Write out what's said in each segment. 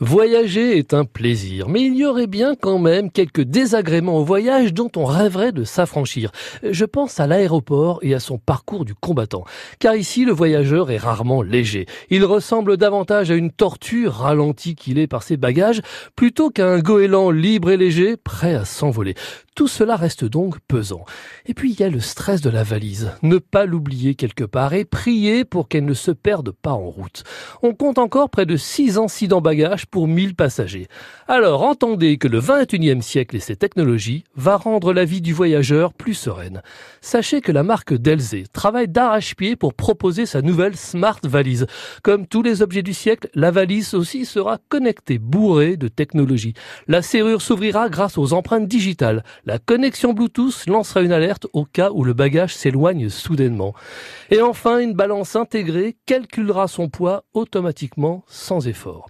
Voyager est un plaisir, mais il y aurait bien quand même quelques désagréments au voyage dont on rêverait de s'affranchir. Je pense à l'aéroport et à son parcours du combattant. Car ici, le voyageur est rarement léger. Il ressemble davantage à une tortue ralentie qu'il est par ses bagages, plutôt qu'à un goéland libre et léger, prêt à s'envoler. Tout cela reste donc pesant. Et puis il y a le stress de la valise. Ne pas l'oublier quelque part et prier pour qu'elle ne se perde pas en route. On compte encore près de 6 incidents bagages pour 1000 passagers. Alors entendez que le 21e siècle et ses technologies va rendre la vie du voyageur plus sereine. Sachez que la marque Delzé travaille d'arrache-pied pour proposer sa nouvelle Smart Valise. Comme tous les objets du siècle, la valise aussi sera connectée, bourrée de technologie. La serrure s'ouvrira grâce aux empreintes digitales. La connexion Bluetooth lancera une alerte au cas où le bagage s'éloigne soudainement. Et enfin, une balance intégrée calculera son poids automatiquement sans effort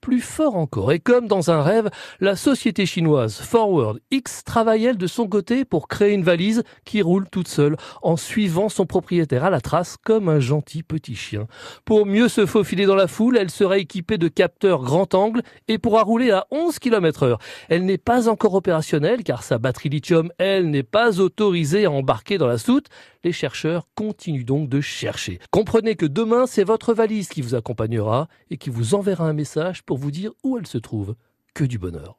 plus fort encore. Et comme dans un rêve, la société chinoise Forward X travaille elle de son côté pour créer une valise qui roule toute seule en suivant son propriétaire à la trace comme un gentil petit chien. Pour mieux se faufiler dans la foule, elle sera équipée de capteurs grand angle et pourra rouler à 11 km heure. Elle n'est pas encore opérationnelle car sa batterie lithium, elle, n'est pas autorisée à embarquer dans la soute. Les chercheurs continuent donc de chercher. Comprenez que demain, c'est votre valise qui vous accompagnera et qui vous enverra un message pour vous dire où elle se trouve. Que du bonheur.